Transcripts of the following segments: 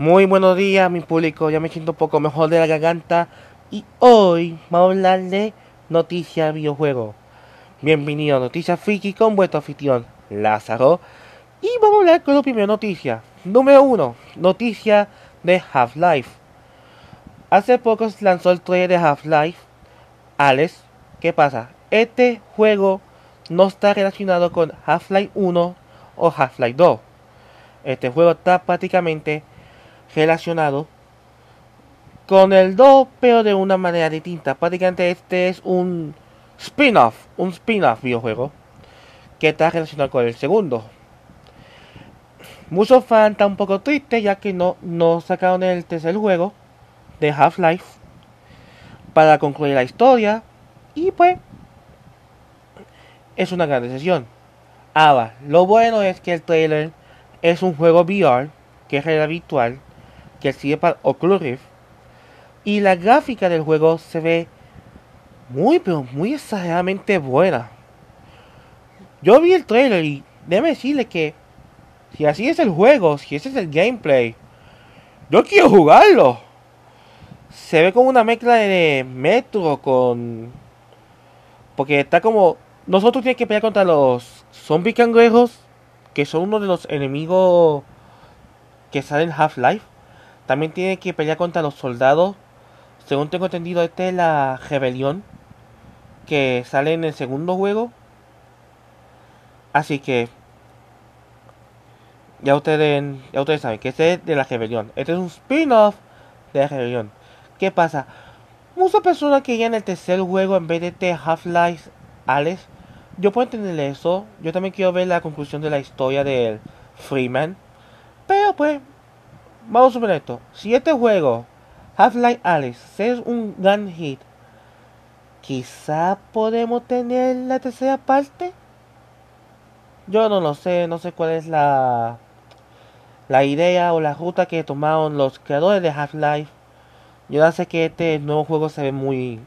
Muy buenos días, mi público. Ya me siento un poco mejor de la garganta. Y hoy vamos a hablar de noticias videojuegos. Bienvenido a Noticias Friki con vuestro anfitrión Lázaro. Y vamos a hablar con la primera noticia. Número 1. Noticia de Half-Life. Hace poco se lanzó el trailer de Half-Life. Alex, ¿qué pasa? Este juego no está relacionado con Half-Life 1 o Half-Life 2. Este juego está prácticamente relacionado con el 2, pero de una manera distinta. Prácticamente este es un spin-off, un spin-off videojuego que está relacionado con el segundo. Muchos fans están un poco tristes ya que no, no sacaron el tercer juego de Half-Life para concluir la historia y pues es una gran decisión. Ahora, lo bueno es que el trailer es un juego VR, que es realidad virtual, que sirve para Oculus Rift. Y la gráfica del juego se ve muy, pero muy exageradamente buena. Yo vi el trailer y déjeme decirle que si así es el juego, si ese es el gameplay, yo quiero jugarlo. Se ve como una mezcla de Metro con... Porque está como... Nosotros tenemos que pelear contra los zombies cangrejos, que son uno de los enemigos que salen en Half-Life. También tiene que pelear contra los soldados. Según tengo entendido, esta es la rebelión que sale en el segundo juego. Así que ya ustedes, ya ustedes saben que este es de la rebelión. Este es un spin-off de la rebelión. ¿Qué pasa? Muchas personas que ya en el tercer juego en vez de este Half-Life Alex. Yo puedo entender eso. Yo también quiero ver la conclusión de la historia del Freeman. Pero pues, vamos a suponer esto. Si este juego, Half-Life Alex, es un gran hit, quizá podemos tener la tercera parte. Yo no lo sé, no sé cuál es la la idea o la ruta que tomaron los creadores de Half-Life. Yo ya sé que este nuevo juego se ve muy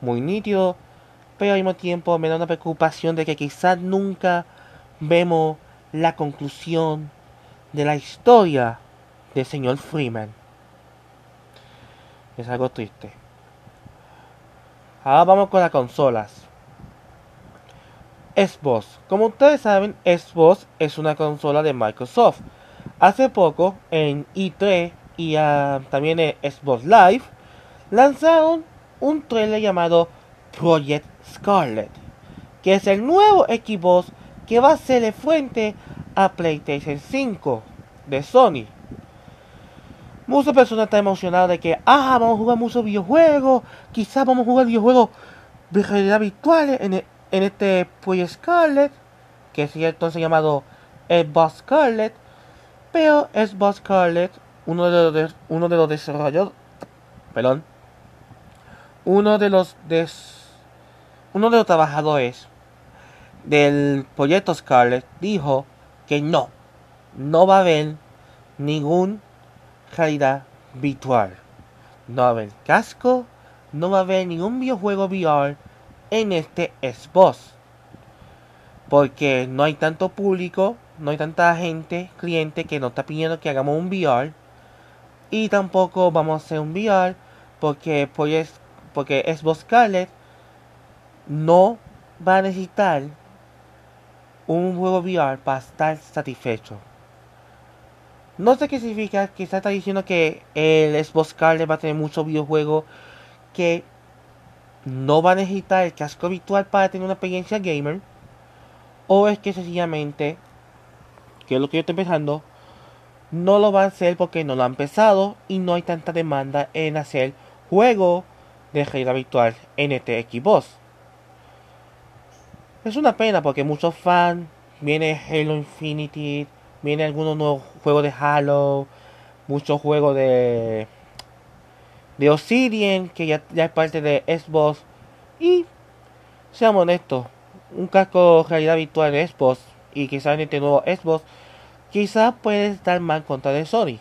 muy nítido, pero al mismo tiempo me da una preocupación de que quizás nunca vemos la conclusión de la historia del señor Freeman. Es algo triste. Ahora vamos con las consolas. Xbox. Como ustedes saben, Xbox es una consola de Microsoft. Hace poco, en E3 y uh, también en Xbox Live, lanzaron un trailer llamado Project Scarlet, que es el nuevo Xbox que va a ser de fuente a PlayStation 5 de Sony. Muchas personas están emocionadas de que, ah, vamos a jugar muchos videojuegos, quizás vamos a jugar videojuegos de realidad virtual en, en este Project Scarlet, que es entonces llamado Xbox Scarlet, pero Xbox Scarlet, uno de los, uno de los desarrolladores, perdón, uno de los des, uno de los trabajadores del proyecto Scarlet dijo que no, no va a haber ningún realidad virtual. No va a haber casco, no va a haber ningún videojuego VR en este Xbox. Porque no hay tanto público, no hay tanta gente, cliente que nos está pidiendo que hagamos un VR. Y tampoco vamos a hacer un VR porque, pues, porque Xbox Scarlet no va a necesitar un juego VR para estar satisfecho. No sé qué significa, quizás está diciendo que el Xbox Scarlet va a tener muchos videojuegos que no va a necesitar el casco virtual para tener una experiencia gamer. O es que sencillamente, que es lo que yo estoy pensando, no lo va a hacer porque no lo han empezado y no hay tanta demanda en hacer juego de realidad virtual en este Xbox. Es una pena porque muchos fans, viene Halo Infinity, viene algunos nuevos juegos de Halo, muchos juegos de de Obsidian, que ya, ya es parte de Xbox. Y, seamos honestos, un casco realidad virtual de Xbox y quizás en este nuevo Xbox, quizás puede estar mal contra de Sony.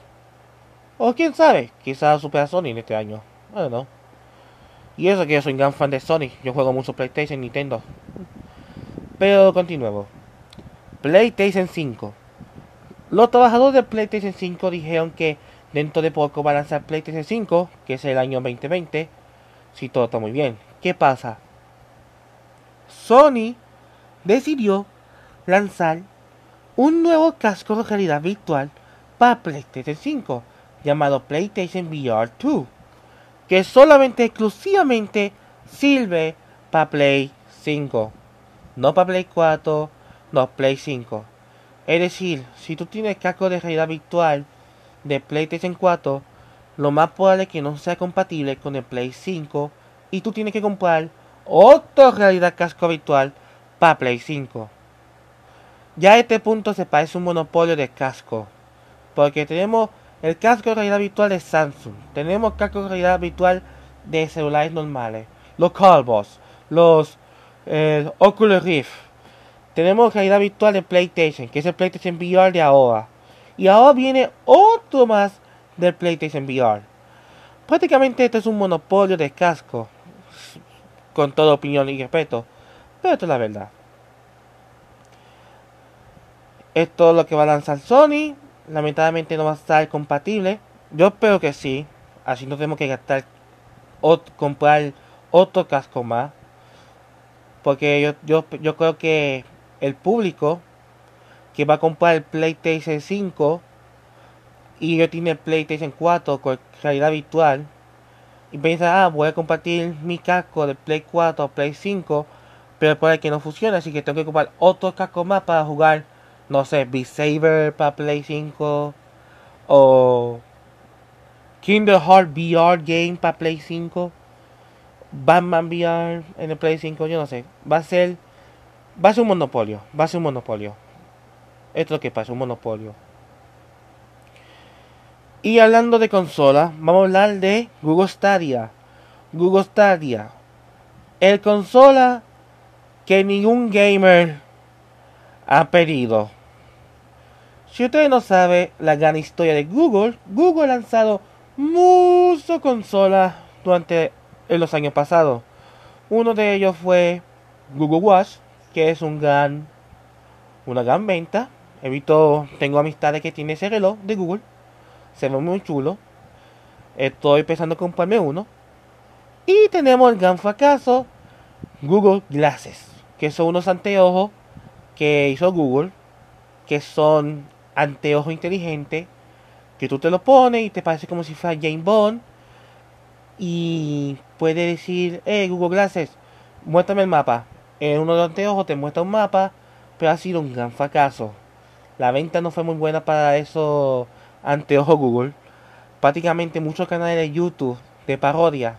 O quién sabe, quizás supera Sony en este año. Bueno, Y eso que yo soy un gran fan de Sony, yo juego mucho PlayStation, Nintendo. Pero continuemos. PlayStation 5. Los trabajadores de PlayStation 5 dijeron que Dentro de poco va a lanzar PlayStation 5, que es el año 2020, si todo está muy bien. ¿Qué pasa? Sony decidió lanzar un nuevo casco de realidad virtual para PlayStation 5 llamado PlayStation VR 2 que solamente exclusivamente sirve para Play 5 no para Play 4 no Play 5 es decir si tú tienes casco de realidad virtual de PlayStation 4 lo más probable es que no sea compatible con el Play 5 y tú tienes que comprar otro realidad casco virtual para Play 5 ya a este punto se parece un monopolio de casco. Porque tenemos el casco de realidad virtual de Samsung. Tenemos casco de realidad virtual de celulares normales. Los Calvos. Los eh, Oculus Rift. Tenemos realidad virtual de PlayStation. Que es el PlayStation VR de ahora. Y ahora viene otro más del PlayStation VR. Prácticamente esto es un monopolio de casco. Con toda opinión y respeto. Pero esto es la verdad. Es todo lo que va a lanzar Sony. Lamentablemente no va a estar compatible. Yo espero que sí. Así no tenemos que gastar o comprar otro casco más. Porque yo, yo, yo creo que el público que va a comprar el PlayStation 5 y yo tiene el PlayStation 4 con realidad virtual. Y piensa, ah, voy a compartir mi casco de Play 4 o Play 5, pero puede que no funcione, así que tengo que comprar otro casco más para jugar no sé, Beat Saber para Play 5 o Kingdom Heart VR Game para Play 5, Batman VR en el Play 5, yo no sé, va a ser va a ser un monopolio, va a ser un monopolio. Esto es lo que pasa, un monopolio. Y hablando de consola, vamos a hablar de Google Stadia. Google Stadia. El consola que ningún gamer ha pedido. Si usted no sabe la gran historia de Google, Google ha lanzado muchas consolas durante los años pasados. Uno de ellos fue Google Watch, que es un gran, una gran venta. He visto, tengo amistades que tienen ese reloj de Google. Se ve muy chulo. Estoy pensando en comprarme uno. Y tenemos el gran fracaso, Google Glasses, que son unos anteojos que hizo Google, que son anteojo inteligente que tú te lo pones y te parece como si fuera James Bond y puede decir, eh Google Glasses, muéstrame el mapa. En uno de los anteojos te muestra un mapa, pero ha sido un gran fracaso. La venta no fue muy buena para esos anteojos Google. Prácticamente muchos canales de YouTube de parodia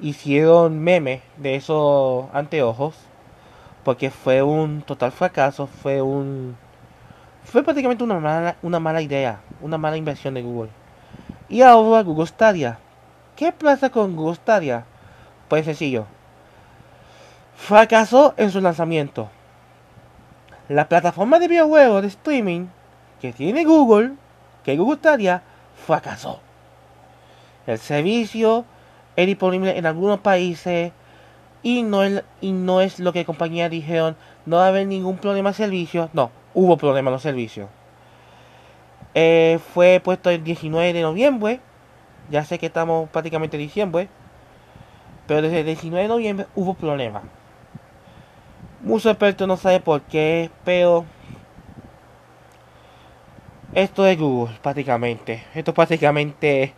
hicieron memes de esos anteojos porque fue un total fracaso, fue un fue prácticamente una mala, una mala idea, una mala inversión de Google. Y ahora Google Stadia. ¿Qué pasa con Google Stadia? Pues sencillo. Fracasó en su lanzamiento. La plataforma de videojuegos de streaming que tiene Google, que Google Stadia, fracasó. El servicio es disponible en algunos países y no es, y no es lo que compañías dijeron, no va a haber ningún problema de servicio. No, hubo problemas en los servicios. Eh, fue puesto el 19 de noviembre. Ya sé que estamos prácticamente en diciembre. Pero desde el 19 de noviembre hubo problemas. Muchos expertos no saben por qué, pero esto es Google prácticamente. Esto es prácticamente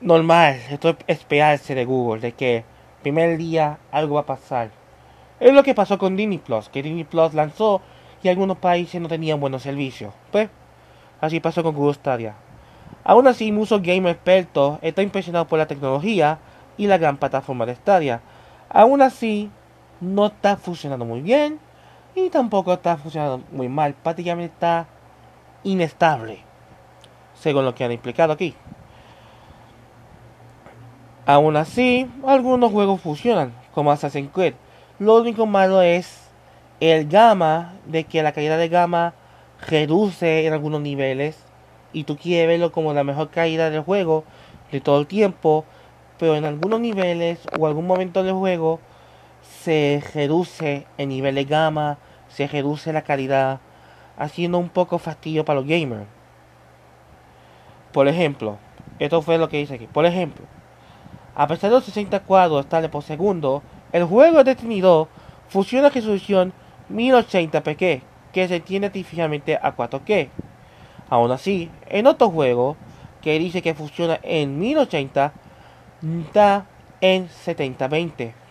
normal. Esto es esperarse de Google, de que primer día algo va a pasar. Es lo que pasó con Disney Plus, que Disney Plus lanzó y algunos países no tenían buenos servicios. Pues, así pasó con Google Stadia. Aún así, muchos gamers expertos están impresionados por la tecnología y la gran plataforma de Stadia. Aún así, no está funcionando muy bien y tampoco está funcionando muy mal. Prácticamente está inestable, según lo que han explicado aquí. Aún así, algunos juegos funcionan, como Assassin's Creed. Lo único malo es el gamma, de que la calidad de gamma reduce en algunos niveles y tú quieres verlo como la mejor calidad del juego de todo el tiempo, pero en algunos niveles o algún momento del juego se reduce el nivel de gamma, se reduce la calidad, haciendo un poco fastidio para los gamers. Por ejemplo, esto fue lo que dice aquí. Por ejemplo, a pesar de los 60 cuadros estables por segundo, el juego de Destiny 2 funciona resolución 1080p, que se tiene artificialmente a 4K. Aún así, en otro juego que dice que funciona en 1080, está en 7020.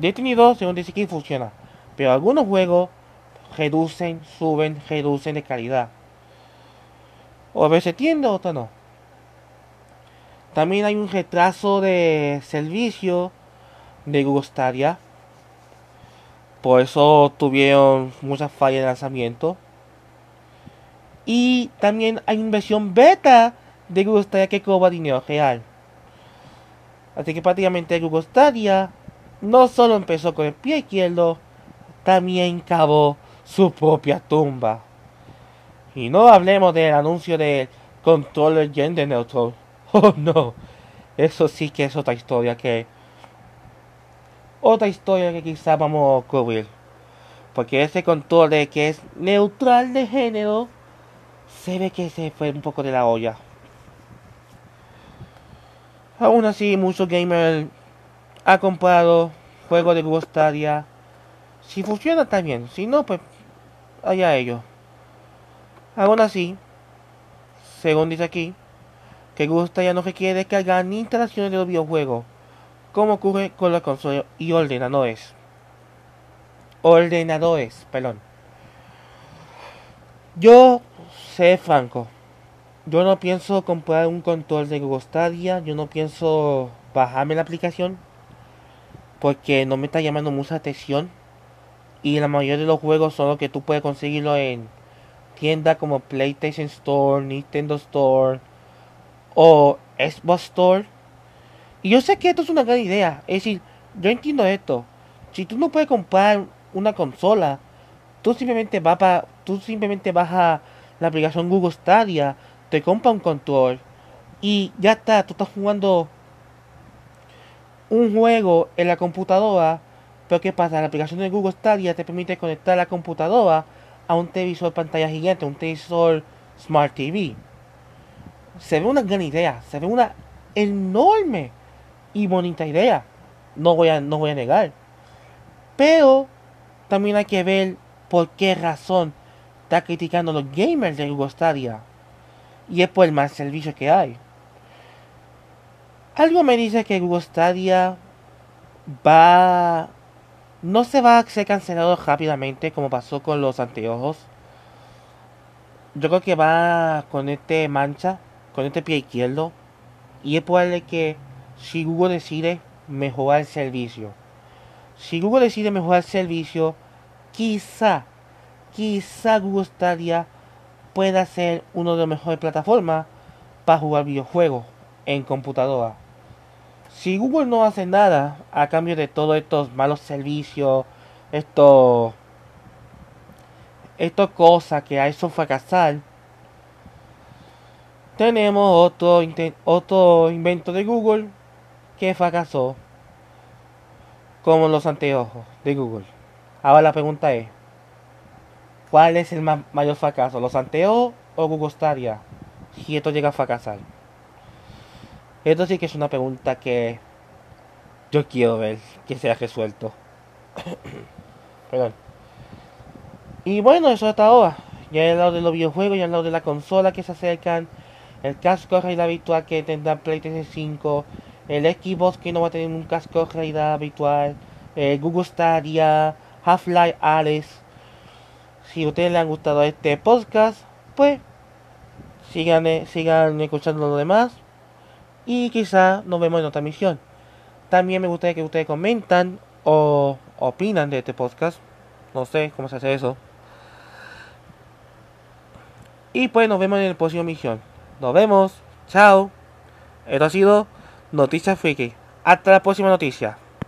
2 según dice que funciona, pero algunos juegos reducen, suben, reducen de calidad. O a veces tiende, otros no. También hay un retraso de servicio de Google Stadia. Por eso tuvieron muchas fallas de lanzamiento. Y también hay una versión beta de Google Stadia que cobra dinero real. Así que prácticamente Google Stadia no solo empezó con el pie izquierdo, también cavó su propia tumba. Y no hablemos del anuncio del controller gender neutral. Oh no, eso sí que es otra historia que... Otra historia que quizá vamos a cubrir. Porque ese control que es neutral de género, se ve que se fue un poco de la olla. Aún así, muchos gamers han comprado juegos de Google Stadia. Si funciona, está bien. Si no, pues allá ellos. Aún así, según dice aquí, que gusta ya no requiere descargar ni instalaciones de los videojuegos, como ocurre con la consola y ordenadores. Ordenadores, perdón. Yo sé franco, yo no pienso comprar un control de Google Stadia, yo no pienso bajarme la aplicación, porque no me está llamando mucha atención. Y la mayoría de los juegos son los que tú puedes conseguirlo en tiendas como PlayStation Store, Nintendo Store o Xbox Store. Y yo sé que esto es una gran idea. Es decir, yo entiendo esto. Si tú no puedes comprar una consola, tú simplemente vas para, tú simplemente bajas la aplicación Google Stadia, te compras un control y ya está, tú estás jugando un juego en la computadora, pero ¿qué pasa? La aplicación de Google Stadia te permite conectar la computadora a un televisor pantalla gigante, un televisor Smart TV. Se ve una gran idea, se ve una enorme y bonita idea. No voy a, no voy a negar. Pero también hay que ver por qué razón está criticando los gamers de Google Stadia. Y es por el mal servicio que hay. Algo me dice que Google Stadia va no se va a ser cancelado rápidamente como pasó con los anteojos. Yo creo que va con este mancha, con este pie izquierdo. Y es probable que si Google decide mejorar el servicio. Si Google decide mejorar el servicio, quizá, quizá Google Stadia pueda ser una de las mejores plataformas para jugar videojuegos en computadora. Si Google no hace nada a cambio de todos estos malos servicios, esto, esto cosas que ha hecho fracasar, tenemos otro, otro invento de Google que fracasó, como los anteojos de Google. Ahora la pregunta es, ¿cuál es el mayor fracaso? ¿Los anteojos o Google Stadia? Si esto llega a fracasar. Esto sí que es una pregunta que yo quiero ver que sea resuelto. Perdón. Y bueno, eso hasta ahora. Ya he hablado de los videojuegos, ya he hablado de la consola que se acercan, el casco de realidad virtual que tendrá PlayStation 5, el Xbox que no va a tener un casco de realidad virtual, el Google Stadia, Half-Life Alice. Si ustedes les han gustado este podcast, pues sigan, sigan escuchando lo demás y quizá nos vemos en otra misión. También me gustaría que ustedes comentan o opinan de este podcast. No sé cómo se hace eso. Y pues nos vemos en la próxima misión. Nos vemos. Chao. Esto ha sido Noticias Friki. Hasta la próxima noticia.